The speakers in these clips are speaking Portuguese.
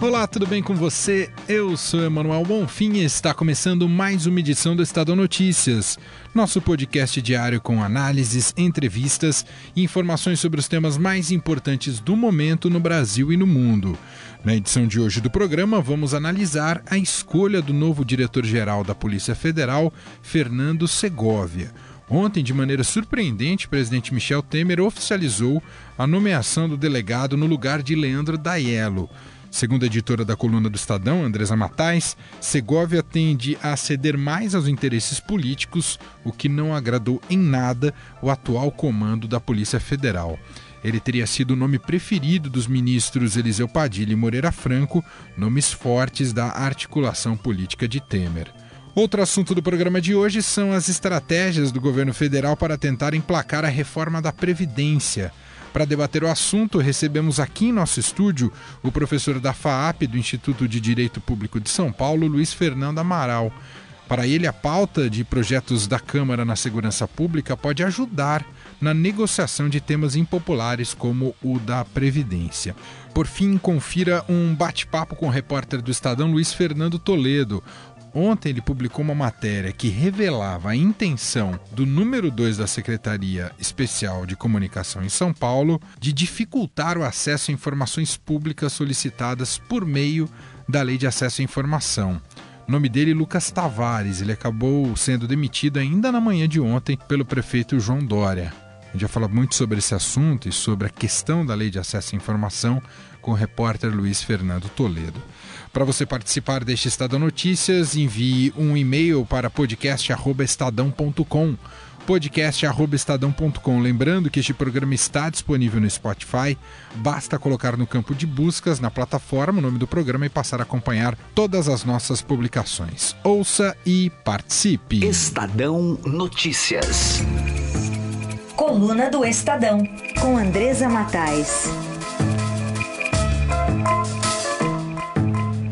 Olá, tudo bem com você? Eu sou Emanuel Bonfim e está começando mais uma edição do Estadão Notícias, nosso podcast diário com análises, entrevistas e informações sobre os temas mais importantes do momento no Brasil e no mundo. Na edição de hoje do programa, vamos analisar a escolha do novo diretor-geral da Polícia Federal, Fernando Segovia. Ontem, de maneira surpreendente, o presidente Michel Temer oficializou a nomeação do delegado no lugar de Leandro Daiello. Segundo a editora da coluna do Estadão, Andresa Matais, Segovia tende a ceder mais aos interesses políticos, o que não agradou em nada o atual comando da Polícia Federal. Ele teria sido o nome preferido dos ministros Eliseu Padilha e Moreira Franco, nomes fortes da articulação política de Temer. Outro assunto do programa de hoje são as estratégias do governo federal para tentar emplacar a reforma da Previdência. Para debater o assunto, recebemos aqui em nosso estúdio o professor da FAAP do Instituto de Direito Público de São Paulo, Luiz Fernando Amaral. Para ele, a pauta de projetos da Câmara na segurança pública pode ajudar na negociação de temas impopulares como o da Previdência. Por fim, confira um bate-papo com o repórter do Estadão Luiz Fernando Toledo. Ontem ele publicou uma matéria que revelava a intenção do número 2 da Secretaria Especial de Comunicação em São Paulo de dificultar o acesso a informações públicas solicitadas por meio da Lei de Acesso à Informação. O nome dele é Lucas Tavares. Ele acabou sendo demitido ainda na manhã de ontem pelo prefeito João Dória. A gente já fala muito sobre esse assunto e sobre a questão da lei de acesso à informação com o repórter Luiz Fernando Toledo. Para você participar deste Estadão Notícias, envie um e-mail para podcast@estadão.com podcast@estadão.com. Lembrando que este programa está disponível no Spotify. Basta colocar no campo de buscas na plataforma o nome do programa e passar a acompanhar todas as nossas publicações. Ouça e participe. Estadão Notícias. Coluna do Estadão, com Andresa Matais.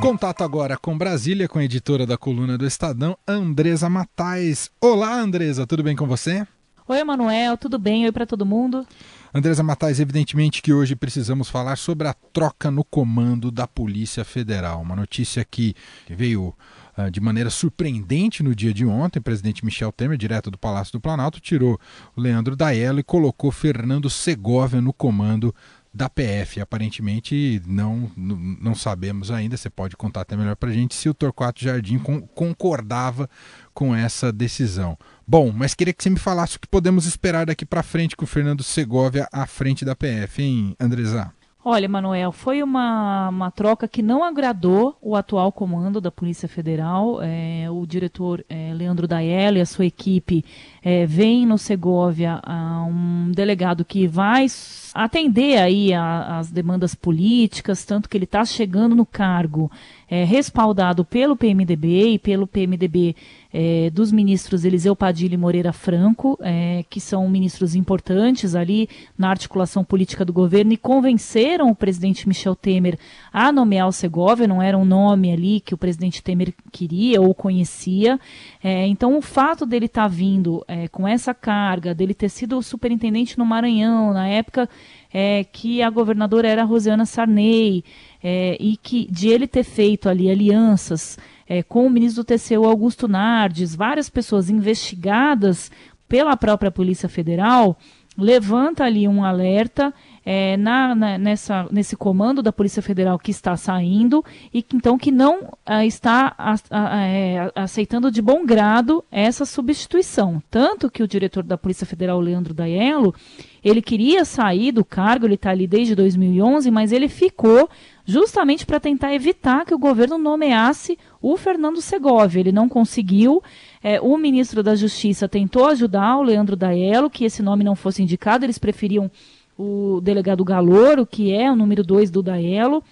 Contato agora com Brasília, com a editora da coluna do Estadão, Andresa Matais. Olá, Andresa, tudo bem com você? Oi, Emanuel, tudo bem? Oi para todo mundo. Andresa Matais, evidentemente que hoje precisamos falar sobre a troca no comando da Polícia Federal. Uma notícia que veio uh, de maneira surpreendente no dia de ontem. O presidente Michel Temer, direto do Palácio do Planalto, tirou o Leandro Daello e colocou Fernando Segovia no comando da PF. Aparentemente não, não sabemos ainda, você pode contar até melhor para a gente, se o Torquato Jardim concordava com essa decisão. Bom, mas queria que você me falasse o que podemos esperar daqui para frente com o Fernando Segovia à frente da PF, hein, Andresa? Olha, Manuel, foi uma, uma troca que não agradou o atual comando da Polícia Federal. É, o diretor é, Leandro Daelli e a sua equipe é, veem no Segovia um delegado que vai atender aí as demandas políticas, tanto que ele está chegando no cargo é, respaldado pelo PMDB e pelo PMDB é, dos ministros Eliseu Padilha e Moreira Franco, é, que são ministros importantes ali na articulação política do governo e convenceram o presidente Michel Temer a nomear o Segovia, não era um nome ali que o presidente Temer queria ou conhecia. É, então, o fato dele estar tá vindo é, com essa carga, dele ter sido superintendente no Maranhão, na época é, que a governadora era a Rosiana Sarney, é, e que de ele ter feito ali alianças é, com o ministro do TCU Augusto Nardes, várias pessoas investigadas pela própria Polícia Federal, levanta ali um alerta é, na, na, nessa, nesse comando da Polícia Federal que está saindo e que, então que não ah, está a, a, é, aceitando de bom grado essa substituição. Tanto que o diretor da Polícia Federal, Leandro Daiello, ele queria sair do cargo, ele está ali desde 2011, mas ele ficou justamente para tentar evitar que o governo nomeasse o Fernando Segovia. Ele não conseguiu. É, o ministro da Justiça tentou ajudar o Leandro Daello, que esse nome não fosse indicado, eles preferiam o delegado Galouro, que é o número 2 do Daello.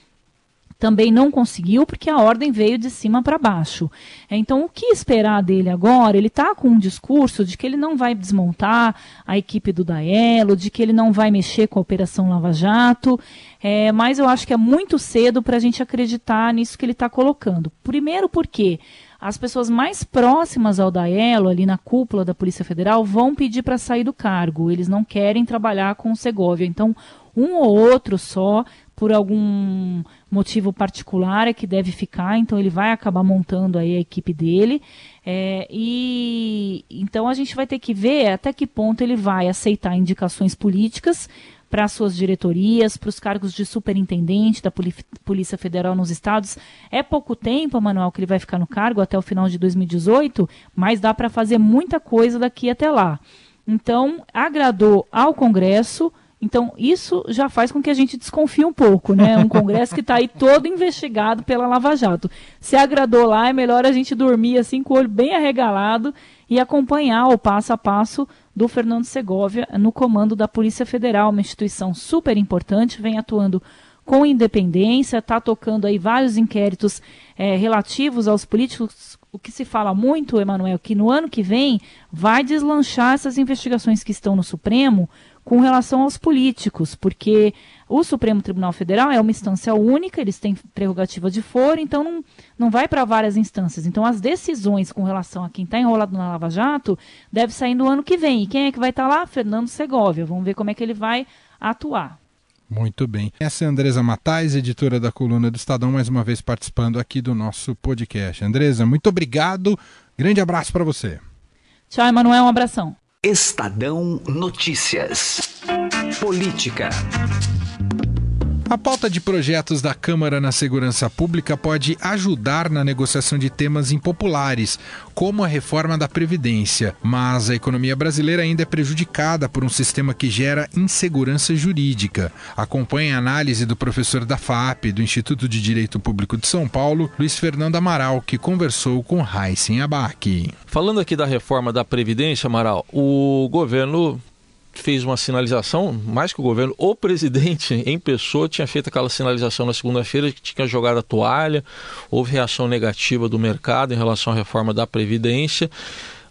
Também não conseguiu porque a ordem veio de cima para baixo. Então, o que esperar dele agora? Ele está com um discurso de que ele não vai desmontar a equipe do Daelo, de que ele não vai mexer com a Operação Lava Jato, é, mas eu acho que é muito cedo para a gente acreditar nisso que ele está colocando. Primeiro porque as pessoas mais próximas ao Daelo, ali na cúpula da Polícia Federal, vão pedir para sair do cargo. Eles não querem trabalhar com o Segovia. Então, um ou outro só, por algum motivo particular, é que deve ficar. Então, ele vai acabar montando aí a equipe dele. É, e então a gente vai ter que ver até que ponto ele vai aceitar indicações políticas para suas diretorias, para os cargos de superintendente da Polícia Federal nos estados. É pouco tempo, Manuel, que ele vai ficar no cargo até o final de 2018, mas dá para fazer muita coisa daqui até lá. Então, agradou ao Congresso. Então, isso já faz com que a gente desconfie um pouco, né? Um Congresso que está aí todo investigado pela Lava Jato. Se agradou lá, é melhor a gente dormir assim com o olho bem arregalado e acompanhar o passo a passo do Fernando Segovia no comando da Polícia Federal, uma instituição super importante, vem atuando com independência, está tocando aí vários inquéritos é, relativos aos políticos. O que se fala muito, Emanuel, que no ano que vem vai deslanchar essas investigações que estão no Supremo com relação aos políticos, porque o Supremo Tribunal Federal é uma instância única, eles têm prerrogativa de foro, então não, não vai para várias instâncias. Então as decisões com relação a quem está enrolado na Lava Jato deve sair no ano que vem. E quem é que vai estar tá lá? Fernando Segovia. Vamos ver como é que ele vai atuar. Muito bem. Essa é a Andresa Matais, editora da coluna do Estadão, mais uma vez participando aqui do nosso podcast. Andresa, muito obrigado. Grande abraço para você. Tchau, Emanuel. Um abração. Estadão Notícias. Política. A pauta de projetos da Câmara na Segurança Pública pode ajudar na negociação de temas impopulares, como a reforma da Previdência, mas a economia brasileira ainda é prejudicada por um sistema que gera insegurança jurídica. Acompanhe a análise do professor da FAP, do Instituto de Direito Público de São Paulo, Luiz Fernando Amaral, que conversou com Heisen Abac. Falando aqui da reforma da Previdência, Amaral, o governo fez uma sinalização, mais que o governo, o presidente em pessoa tinha feito aquela sinalização na segunda-feira que tinha jogado a toalha, houve reação negativa do mercado em relação à reforma da Previdência.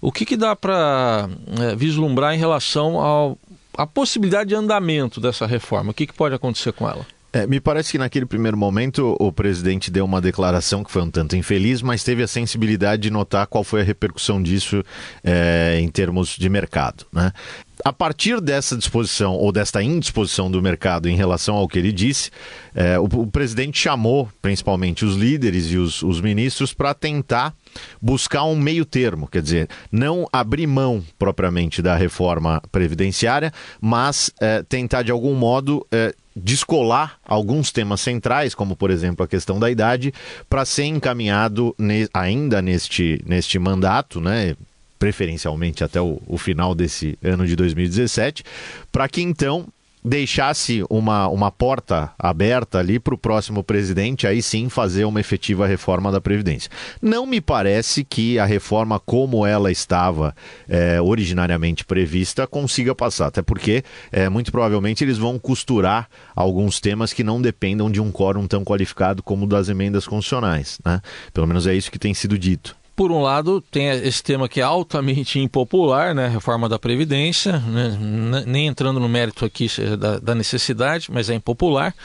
O que, que dá para é, vislumbrar em relação ao, à possibilidade de andamento dessa reforma? O que, que pode acontecer com ela? É, me parece que naquele primeiro momento o presidente deu uma declaração que foi um tanto infeliz, mas teve a sensibilidade de notar qual foi a repercussão disso é, em termos de mercado. Né? A partir dessa disposição ou desta indisposição do mercado em relação ao que ele disse, é, o, o, presidente chamou principalmente os líderes e os, os ministros para tentar buscar um meio termo, quer dizer, não abrir mão propriamente da reforma previdenciária, mas é, tentar de algum modo é, descolar alguns temas centrais, como por exemplo a questão da idade, para ser encaminhado ne ainda neste, neste mandato, né? Preferencialmente até o, o final desse ano de 2017, para que então deixasse uma, uma porta aberta ali para o próximo presidente aí sim fazer uma efetiva reforma da Previdência. Não me parece que a reforma como ela estava é, originariamente prevista consiga passar, até porque é, muito provavelmente eles vão costurar alguns temas que não dependam de um quórum tão qualificado como o das emendas constitucionais. Né? Pelo menos é isso que tem sido dito. Por um lado, tem esse tema que é altamente impopular, né? Reforma da Previdência, né? nem entrando no mérito aqui da, da necessidade, mas é impopular.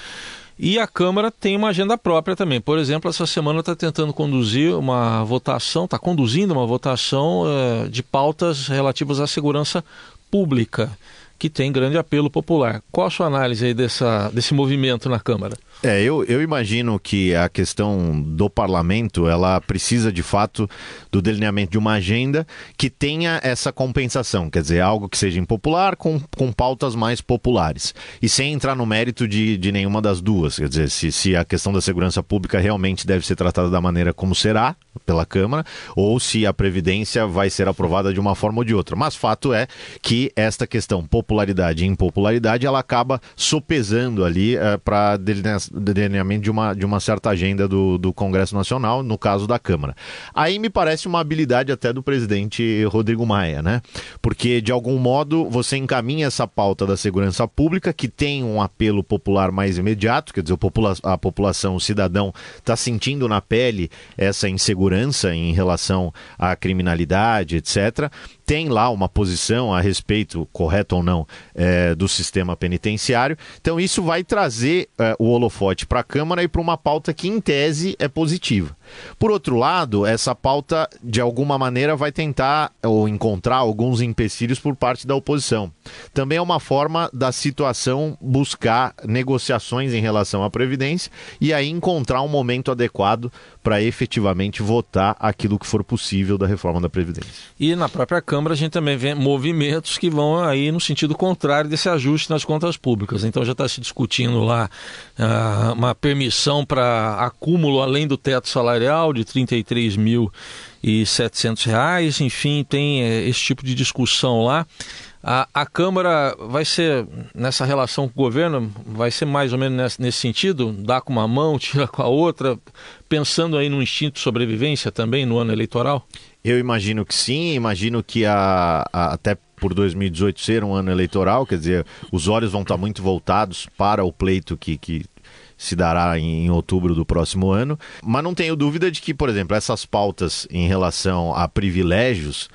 E a Câmara tem uma agenda própria também. Por exemplo, essa semana está tentando conduzir uma votação, está conduzindo uma votação uh, de pautas relativas à segurança pública que tem grande apelo popular. Qual a sua análise aí dessa, desse movimento na Câmara? É, eu, eu imagino que a questão do parlamento, ela precisa de fato do delineamento de uma agenda que tenha essa compensação, quer dizer, algo que seja impopular com, com pautas mais populares. E sem entrar no mérito de, de nenhuma das duas, quer dizer, se, se a questão da segurança pública realmente deve ser tratada da maneira como será pela Câmara, ou se a Previdência vai ser aprovada de uma forma ou de outra. Mas fato é que esta questão popular popularidade e impopularidade, ela acaba sopesando ali é, para delineamento de uma, de uma certa agenda do, do Congresso Nacional, no caso da Câmara. Aí me parece uma habilidade até do presidente Rodrigo Maia, né? Porque, de algum modo, você encaminha essa pauta da segurança pública, que tem um apelo popular mais imediato, quer dizer, a população, o cidadão, está sentindo na pele essa insegurança em relação à criminalidade, etc tem lá uma posição a respeito, correto ou não, é, do sistema penitenciário. Então, isso vai trazer é, o holofote para a Câmara e para uma pauta que, em tese, é positiva. Por outro lado, essa pauta, de alguma maneira, vai tentar ou encontrar alguns empecilhos por parte da oposição. Também é uma forma da situação buscar negociações em relação à Previdência e aí encontrar um momento adequado para efetivamente votar aquilo que for possível da reforma da Previdência. E na própria Câmara a gente também vê movimentos que vão aí no sentido contrário desse ajuste nas contas públicas. Então já está se discutindo lá uh, uma permissão para acúmulo além do teto salarial de R$ 33.700, enfim, tem uh, esse tipo de discussão lá. A, a Câmara vai ser, nessa relação com o governo, vai ser mais ou menos nesse, nesse sentido? Dá com uma mão, tira com a outra, pensando aí no instinto de sobrevivência também no ano eleitoral? Eu imagino que sim, imagino que a, a, até por 2018 ser um ano eleitoral, quer dizer, os olhos vão estar muito voltados para o pleito que, que se dará em, outubro do próximo ano. Mas não tenho dúvida de que, por exemplo, essas pautas em relação a privilégios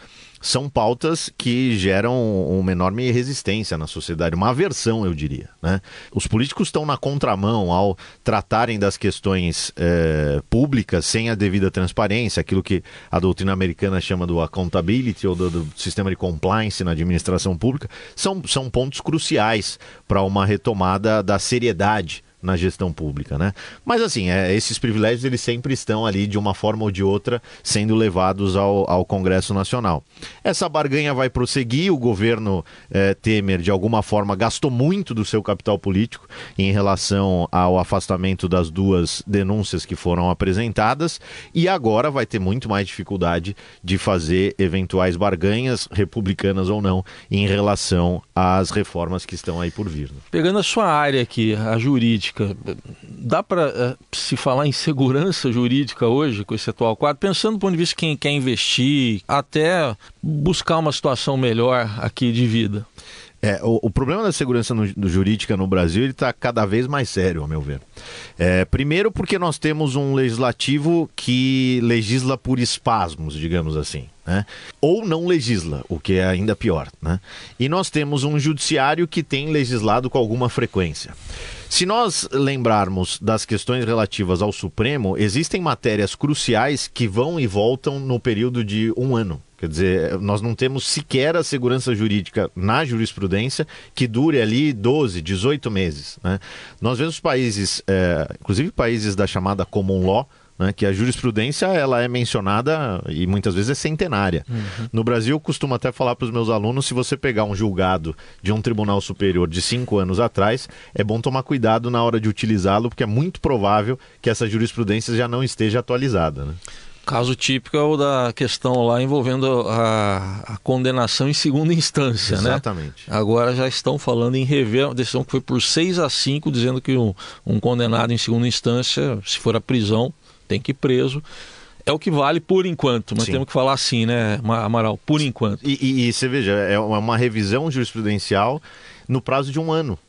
são pautas que geram uma enorme resistência na sociedade, uma aversão, eu diria. Né? Os políticos estão na contramão ao tratarem das questões é, públicas sem a devida transparência, aquilo que a doutrina americana chama do accountability ou do, do sistema de compliance na administração pública, são, são pontos cruciais para uma retomada da seriedade na gestão pública, né? Mas assim, é, esses privilégios eles sempre estão ali de uma forma ou de outra sendo levados ao, ao Congresso Nacional. Essa barganha vai prosseguir, o governo é, Temer de alguma forma gastou muito do seu capital político em relação ao afastamento das duas denúncias que foram apresentadas e agora vai ter muito mais dificuldade de fazer eventuais barganhas, republicanas ou não, em relação às reformas que estão aí por vir. Né? Pegando a sua área aqui, a jurídica, dá para eh, se falar em segurança jurídica hoje com esse atual quadro, pensando do ponto de vista de quem quer investir, até buscar uma situação melhor aqui de vida? É, o, o, problema da segurança no, no jurídica no Brasil está cada vez mais sério, ao meu ver. É, primeiro, porque nós temos um legislativo que legisla por espasmos, digamos assim. Né? Ou não legisla, o que é ainda pior. Né? E nós temos um judiciário que tem legislado com alguma frequência. Se nós lembrarmos das questões relativas ao Supremo, existem matérias cruciais que vão e voltam no período de um ano. Quer dizer, nós não temos sequer a segurança jurídica na jurisprudência que dure ali 12, 18 meses. Né? Nós vemos países, é, inclusive países da chamada common law, né, que a jurisprudência ela é mencionada e muitas vezes é centenária. Uhum. No Brasil, eu costumo até falar para os meus alunos: se você pegar um julgado de um tribunal superior de cinco anos atrás, é bom tomar cuidado na hora de utilizá-lo, porque é muito provável que essa jurisprudência já não esteja atualizada. Né? Caso típico é o da questão lá envolvendo a, a condenação em segunda instância, Exatamente. né? Exatamente. Agora já estão falando em rever a decisão que foi por 6 a 5, dizendo que um, um condenado em segunda instância, se for a prisão, tem que ir preso. É o que vale por enquanto, mas Sim. temos que falar assim, né, Amaral? Por enquanto. E, e, e você veja, é uma revisão jurisprudencial no prazo de um ano.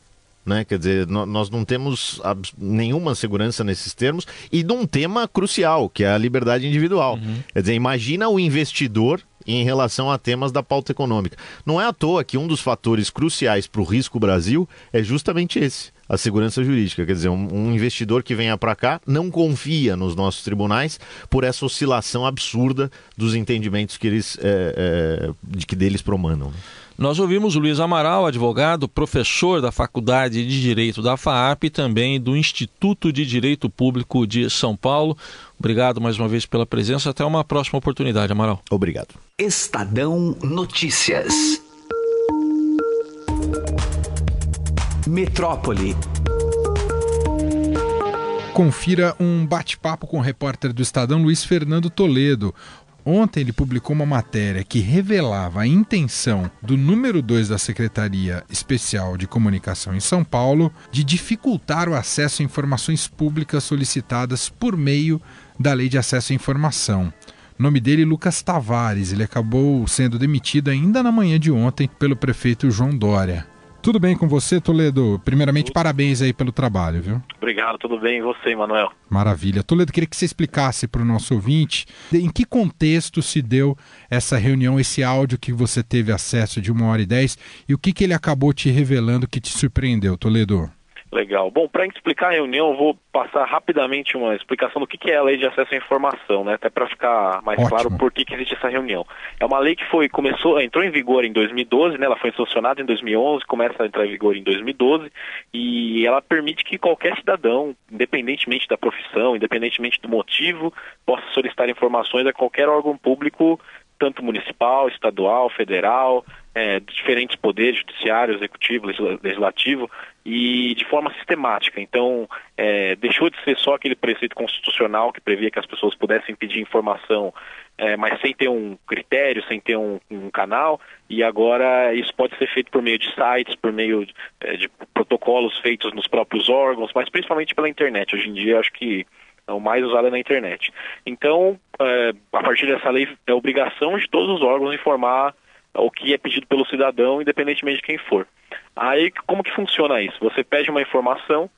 Né? Quer dizer, nós não temos nenhuma segurança nesses termos e num tema crucial, que é a liberdade individual. Uhum. Quer dizer, imagina o investidor em relação a temas da pauta econômica. Não é à toa que um dos fatores cruciais para o risco Brasil é justamente esse a segurança jurídica. Quer dizer, um, um investidor que venha para cá não confia nos nossos tribunais por essa oscilação absurda dos entendimentos que eles, é, é, de que deles promanam. Né? Nós ouvimos Luiz Amaral, advogado, professor da Faculdade de Direito da FAAP e também do Instituto de Direito Público de São Paulo. Obrigado mais uma vez pela presença. Até uma próxima oportunidade, Amaral. Obrigado. Estadão Notícias. Metrópole. Confira um bate-papo com o repórter do Estadão Luiz Fernando Toledo. Ontem ele publicou uma matéria que revelava a intenção do número 2 da Secretaria Especial de Comunicação em São Paulo de dificultar o acesso a informações públicas solicitadas por meio da Lei de Acesso à Informação. O nome dele é Lucas Tavares. Ele acabou sendo demitido ainda na manhã de ontem pelo prefeito João Dória. Tudo bem com você, Toledo? Primeiramente, tudo. parabéns aí pelo trabalho, viu? Obrigado, tudo bem. E você, Manuel? Maravilha. Toledo, queria que você explicasse para o nosso ouvinte em que contexto se deu essa reunião, esse áudio que você teve acesso de uma hora e dez e o que, que ele acabou te revelando que te surpreendeu, Toledo? Legal. Bom, para explicar a reunião, eu vou passar rapidamente uma explicação do que, que é a lei de acesso à informação, né? Até para ficar mais Ótimo. claro por que, que existe essa reunião. É uma lei que foi começou, entrou em vigor em 2012, né? Ela foi sancionada em 2011, começa a entrar em vigor em 2012 e ela permite que qualquer cidadão, independentemente da profissão, independentemente do motivo, possa solicitar informações a qualquer órgão público tanto municipal, estadual, federal, é, diferentes poderes, judiciário, executivo, legislativo, e de forma sistemática. Então, é, deixou de ser só aquele preceito constitucional que previa que as pessoas pudessem pedir informação, é, mas sem ter um critério, sem ter um, um, canal, e agora isso pode ser feito por meio de sites, por meio de, é, de protocolos feitos nos próprios órgãos, mas principalmente pela internet. Hoje em dia, acho que o mais usado é na internet. Então, é, a partir dessa lei, é obrigação de todos os órgãos informar o que é pedido pelo cidadão, independentemente de quem for. Aí, como que funciona isso? Você pede uma informação,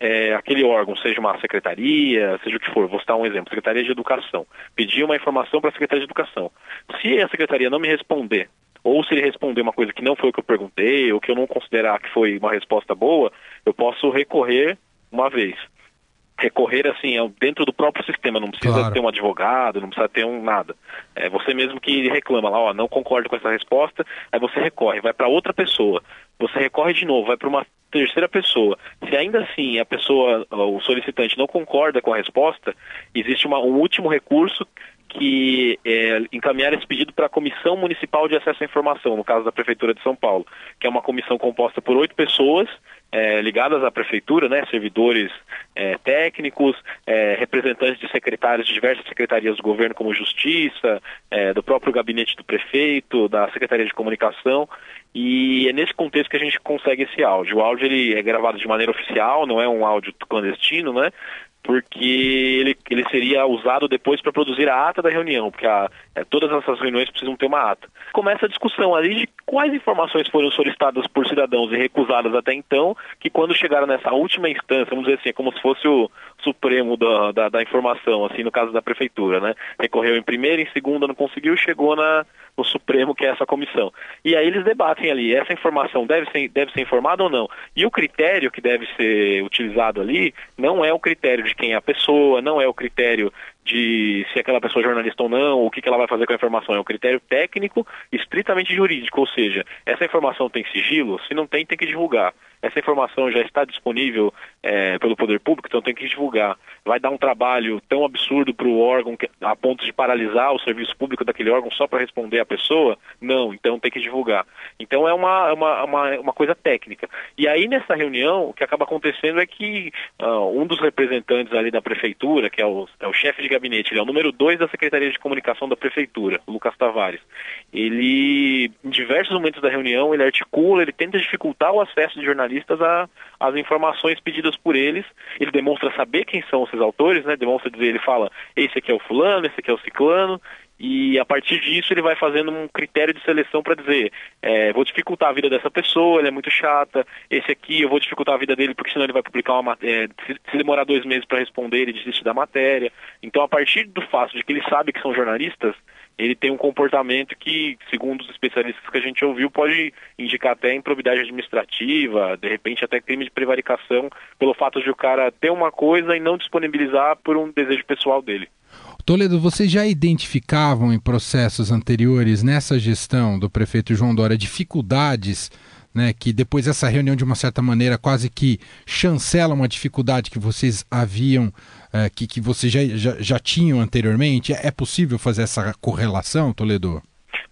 é, aquele órgão, seja uma secretaria, seja o que for, vou citar um exemplo, Secretaria de Educação, pedir uma informação para a Secretaria de Educação. Se a Secretaria não me responder, ou se ele responder uma coisa que não foi o que eu perguntei, ou que eu não considerar que foi uma resposta boa, eu posso recorrer uma vez recorrer assim dentro do próprio sistema, não precisa claro. ter um advogado, não precisa ter um nada. É você mesmo que reclama lá, ó, não concordo com essa resposta, aí você recorre, vai para outra pessoa. Você recorre de novo, vai para uma terceira pessoa. Se ainda assim a pessoa, o solicitante não concorda com a resposta, existe uma, um último recurso que é, encaminhar esse pedido para a Comissão Municipal de Acesso à Informação, no caso da Prefeitura de São Paulo, que é uma comissão composta por oito pessoas é, ligadas à Prefeitura, né, servidores é, técnicos, é, representantes de secretários de diversas secretarias do governo, como Justiça, é, do próprio gabinete do prefeito, da Secretaria de Comunicação, e é nesse contexto que a gente consegue esse áudio. O áudio ele é gravado de maneira oficial, não é um áudio clandestino, né? Porque ele, ele seria usado depois para produzir a ata da reunião, porque a, é, todas essas reuniões precisam ter uma ata. Começa a discussão ali de quais informações foram solicitadas por cidadãos e recusadas até então, que quando chegaram nessa última instância, vamos dizer assim, é como se fosse o supremo da, da, da informação, assim, no caso da prefeitura, né? Recorreu em primeira, em segunda, não conseguiu, chegou na, no Supremo, que é essa comissão. E aí eles debatem ali, essa informação deve ser, deve ser informada ou não. E o critério que deve ser utilizado ali não é o critério de quem é a pessoa, não é o critério de se aquela pessoa é jornalista ou não, o que, que ela vai fazer com a informação. É um critério técnico estritamente jurídico, ou seja, essa informação tem sigilo, se não tem, tem que divulgar. Essa informação já está disponível é, pelo poder público, então tem que divulgar. Vai dar um trabalho tão absurdo para o órgão que, a ponto de paralisar o serviço público daquele órgão só para responder a pessoa? Não, então tem que divulgar. Então é uma, uma, uma, uma coisa técnica. E aí nessa reunião, o que acaba acontecendo é que uh, um dos representantes ali da prefeitura, que é o, é o chefe de gabinete, ele é o número dois da Secretaria de Comunicação da prefeitura, Lucas Tavares. Ele, em diversos momentos da reunião, ele articula, ele tenta dificultar o acesso de jornalistas as informações pedidas por eles. Ele demonstra saber quem são esses autores, né? Demonstra dizer, ele fala, esse aqui é o fulano, esse aqui é o ciclano, e a partir disso ele vai fazendo um critério de seleção para dizer, é, vou dificultar a vida dessa pessoa, ele é muito chata, esse aqui eu vou dificultar a vida dele porque senão ele vai publicar uma matéria, se, demorar dois meses para responder, ele desiste da matéria. Então a partir do fato de que ele sabe que são jornalistas, ele tem um comportamento que, segundo os especialistas que a gente ouviu, pode indicar até improbidade administrativa, de repente até crime de prevaricação, pelo fato de o cara ter uma coisa e não disponibilizar por um desejo pessoal dele. Toledo, vocês já identificavam em processos anteriores, nessa gestão do prefeito João Dória, dificuldades né, que depois essa reunião, de uma certa maneira, quase que chancela uma dificuldade que vocês haviam é, que, que vocês já, já, já tinham anteriormente? É possível fazer essa correlação, Toledo?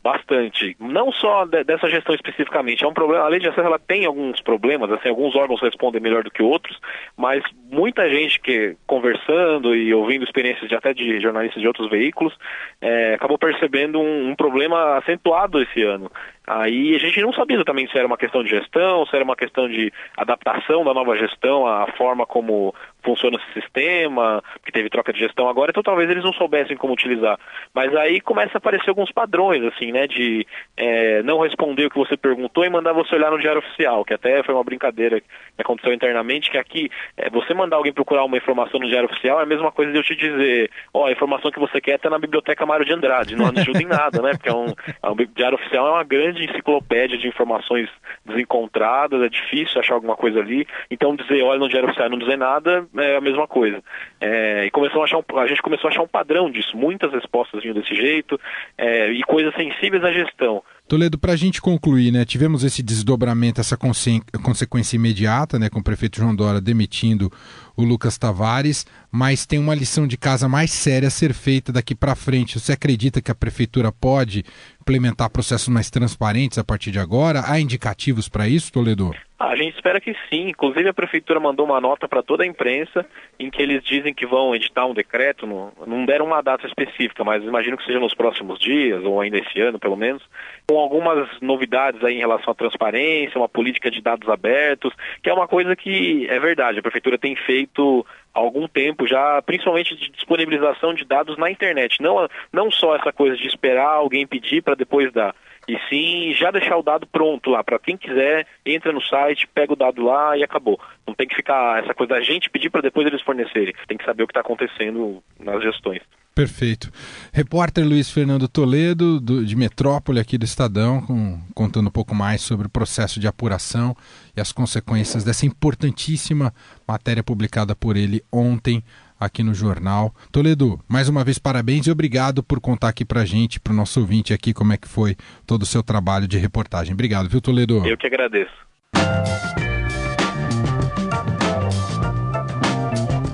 Bastante. Não só de, dessa gestão especificamente, é um problema, a lei de acesso ela tem alguns problemas, assim, alguns órgãos respondem melhor do que outros, mas muita gente que conversando e ouvindo experiências de até de jornalistas de outros veículos, é, acabou percebendo um, um problema acentuado esse ano. Aí a gente não sabia exatamente se era uma questão de gestão, se era uma questão de adaptação da nova gestão à forma como funciona esse sistema, que teve troca de gestão agora, então talvez eles não soubessem como utilizar. Mas aí começa a aparecer alguns padrões, assim, né, de é, não responder o que você perguntou e mandar você olhar no diário oficial, que até foi uma brincadeira que aconteceu internamente, que aqui, é, você mandar alguém procurar uma informação no diário oficial é a mesma coisa de eu te dizer, ó, oh, a informação que você quer está na biblioteca Mário de Andrade, não ajuda em nada, né, porque é um, é um diário oficial é uma grande enciclopédia de informações desencontradas, é difícil achar alguma coisa ali, então dizer, olha, no diário oficial não dizer nada, é a mesma coisa. É, e começou a, achar um, a gente começou a achar um padrão disso, muitas respostas vinham desse jeito é, e coisas sensíveis à gestão. Toledo, para a gente concluir, né, tivemos esse desdobramento, essa consequência imediata, né, com o prefeito João Dora demitindo o Lucas Tavares, mas tem uma lição de casa mais séria a ser feita daqui para frente. Você acredita que a prefeitura pode implementar processos mais transparentes a partir de agora? Há indicativos para isso, Toledo? Ah, a gente espera que sim. Inclusive a prefeitura mandou uma nota para toda a imprensa em que eles dizem que vão editar um decreto, não, não deram uma data específica, mas imagino que seja nos próximos dias ou ainda esse ano, pelo menos, com algumas novidades aí em relação à transparência, uma política de dados abertos, que é uma coisa que é verdade. A prefeitura tem feito há algum tempo já, principalmente de disponibilização de dados na internet. Não, não só essa coisa de esperar alguém pedir para depois dar. E sim já deixar o dado pronto lá, para quem quiser, entra no site, pega o dado lá e acabou. Não tem que ficar essa coisa da gente pedir para depois eles fornecerem. Tem que saber o que está acontecendo nas gestões. Perfeito. Repórter Luiz Fernando Toledo, do, de Metrópole, aqui do Estadão, com, contando um pouco mais sobre o processo de apuração e as consequências dessa importantíssima matéria publicada por ele ontem aqui no jornal. Toledo, mais uma vez parabéns e obrigado por contar aqui pra gente, pro nosso ouvinte aqui, como é que foi todo o seu trabalho de reportagem. Obrigado, viu, Toledo? Eu que agradeço.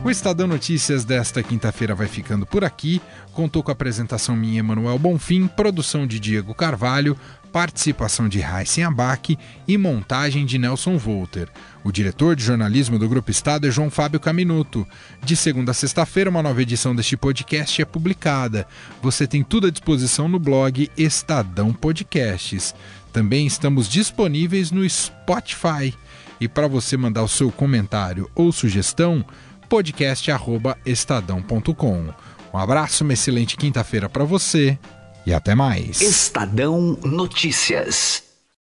O Estadão Notícias desta quinta-feira vai ficando por aqui. Contou com a apresentação minha, Emanuel Bonfim, produção de Diego Carvalho, participação de Raíssen Abac e montagem de Nelson Volter. O diretor de jornalismo do Grupo Estado é João Fábio Caminuto. De segunda a sexta-feira, uma nova edição deste podcast é publicada. Você tem tudo à disposição no blog Estadão Podcasts. Também estamos disponíveis no Spotify. E para você mandar o seu comentário ou sugestão, podcast@estadão.com. Um abraço, uma excelente quinta-feira para você e até mais. Estadão Notícias.